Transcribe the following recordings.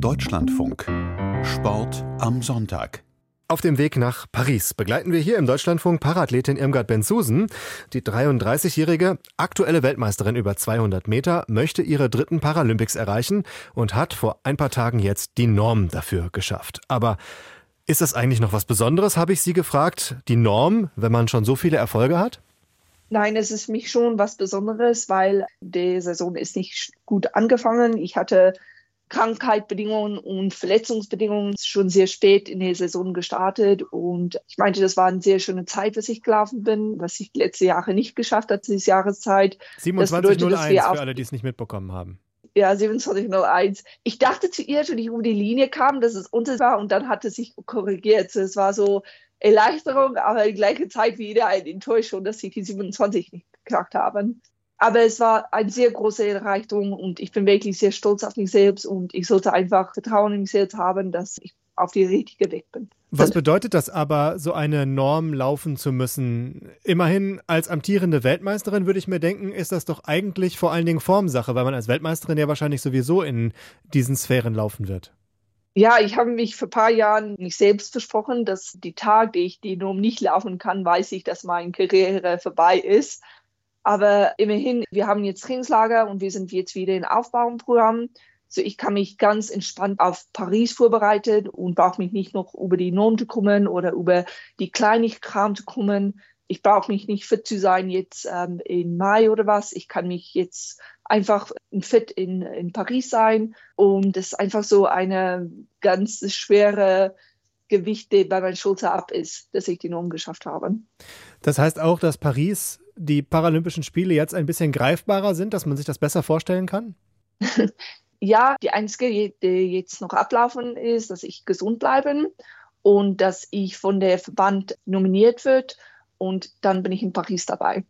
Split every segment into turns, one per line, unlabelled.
Deutschlandfunk. Sport am Sonntag.
Auf dem Weg nach Paris begleiten wir hier im Deutschlandfunk Parathletin Irmgard Benzusen. Die 33-jährige aktuelle Weltmeisterin über 200 Meter möchte ihre dritten Paralympics erreichen und hat vor ein paar Tagen jetzt die Norm dafür geschafft. Aber ist das eigentlich noch was Besonderes, habe ich sie gefragt, die Norm, wenn man schon so viele Erfolge hat?
Nein, es ist mich schon was Besonderes, weil die Saison ist nicht gut angefangen. Ich hatte Krankheitsbedingungen und Verletzungsbedingungen schon sehr spät in der Saison gestartet. Und ich meinte, das war eine sehr schöne Zeit, was ich gelaufen bin, was ich letzte Jahre nicht geschafft habe, diese Jahreszeit.
27.01 für alle, die es nicht mitbekommen haben.
Ja, 27.01. Ich dachte zuerst, wenn ich über die Linie kam, dass es unter war und dann hat es sich korrigiert. Es war so Erleichterung, aber in gleicher Zeit wieder eine Enttäuschung, dass sie die 27 nicht geknackt haben. Aber es war eine sehr große Erreichung und ich bin wirklich sehr stolz auf mich selbst und ich sollte einfach Vertrauen in mich selbst haben, dass ich auf die richtige Weg bin.
Was bedeutet das aber, so eine Norm laufen zu müssen? Immerhin als amtierende Weltmeisterin würde ich mir denken, ist das doch eigentlich vor allen Dingen Formsache, weil man als Weltmeisterin ja wahrscheinlich sowieso in diesen Sphären laufen wird.
Ja, ich habe mich vor ein paar Jahren nicht selbst versprochen, dass die Tag, die ich die Norm nicht laufen kann, weiß ich, dass meine Karriere vorbei ist. Aber immerhin, wir haben jetzt Trainingslager und wir sind jetzt wieder in Aufbauprogramm. So ich kann mich ganz entspannt auf Paris vorbereiten und brauche mich nicht noch über die Norm zu kommen oder über die Kleinigkeit zu kommen. Ich brauche mich nicht fit zu sein jetzt ähm, im Mai oder was. Ich kann mich jetzt einfach fit in, in Paris sein. Und das ist einfach so eine ganz schwere Gewicht, der bei meiner Schulter ab ist, dass ich die Norm geschafft habe.
Das heißt auch, dass Paris die Paralympischen Spiele jetzt ein bisschen greifbarer sind, dass man sich das besser vorstellen kann?
ja, die einzige, die jetzt noch ablaufen ist, dass ich gesund bleibe und dass ich von der Verband nominiert wird und dann bin ich in Paris dabei.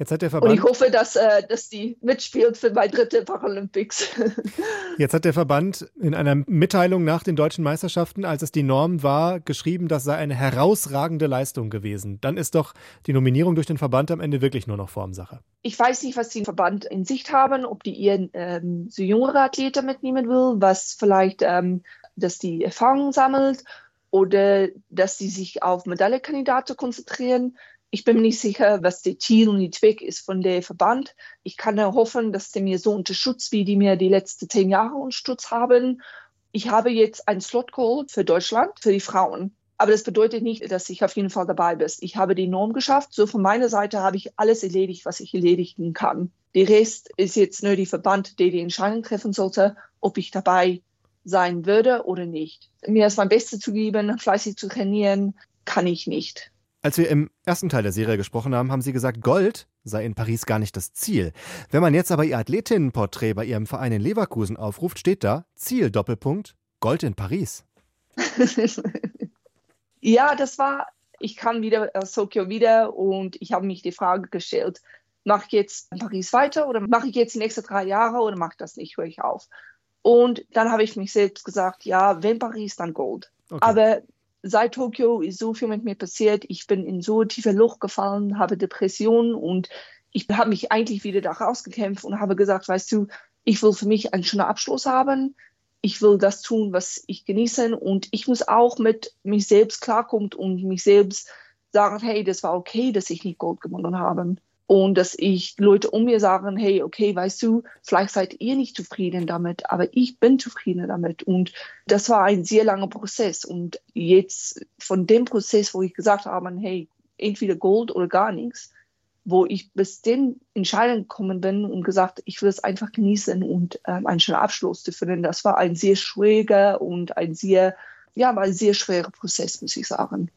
Jetzt hat der Verband.
Und ich hoffe, dass, äh, dass die mitspielt für meine dritte Paralympics.
Jetzt hat der Verband in einer Mitteilung nach den deutschen Meisterschaften, als es die Norm war, geschrieben, das sei eine herausragende Leistung gewesen. Dann ist doch die Nominierung durch den Verband am Ende wirklich nur noch Formsache.
Ich weiß nicht, was die Verband in Sicht haben, ob die ihren ähm, so jüngere Athleten mitnehmen will, was vielleicht, ähm, dass die Erfahrung sammelt oder dass sie sich auf Medaillekandidaten konzentrieren ich bin mir nicht sicher, was der Ziel und die Zweck ist von der Verband. Ich kann nur hoffen, dass die mir so unterstützt, wie die mir die letzten zehn Jahre unterstützt haben. Ich habe jetzt einen Slot geholt für Deutschland, für die Frauen. Aber das bedeutet nicht, dass ich auf jeden Fall dabei bin. Ich habe die Norm geschafft. So von meiner Seite habe ich alles erledigt, was ich erledigen kann. Der Rest ist jetzt nur die Verband, der die Entscheidung treffen sollte, ob ich dabei sein würde oder nicht. Mir das mein Bestes zu geben, fleißig zu trainieren, kann ich nicht.
Als wir im ersten Teil der Serie gesprochen haben, haben Sie gesagt, Gold sei in Paris gar nicht das Ziel. Wenn man jetzt aber Ihr Athletinnenporträt bei Ihrem Verein in Leverkusen aufruft, steht da Ziel Doppelpunkt Gold in Paris.
ja, das war, ich kam wieder aus Tokio wieder und ich habe mich die Frage gestellt, mache ich jetzt in Paris weiter oder mache ich jetzt die nächsten drei Jahre oder mache ich das nicht, höre ich auf. Und dann habe ich mich selbst gesagt, ja, wenn Paris, dann Gold. Okay. Aber seit Tokio ist so viel mit mir passiert. Ich bin in so tiefe Loch gefallen, habe Depressionen und ich habe mich eigentlich wieder da rausgekämpft und habe gesagt, weißt du, ich will für mich einen schönen Abschluss haben. Ich will das tun, was ich genieße und ich muss auch mit mich selbst klarkommen und mich selbst sagen, hey, das war okay, dass ich nicht Gold gewonnen habe und dass ich Leute um mir sagen, hey, okay, weißt du, vielleicht seid ihr nicht zufrieden damit, aber ich bin zufrieden damit. Und das war ein sehr langer Prozess. Und jetzt von dem Prozess, wo ich gesagt habe, hey, entweder Gold oder gar nichts, wo ich bis den Entscheidung gekommen bin und gesagt, ich will es einfach genießen und ähm, einen schönen Abschluss zu finden. Das war ein sehr schwieriger und ein sehr, ja, ein sehr schwerer Prozess, muss ich sagen.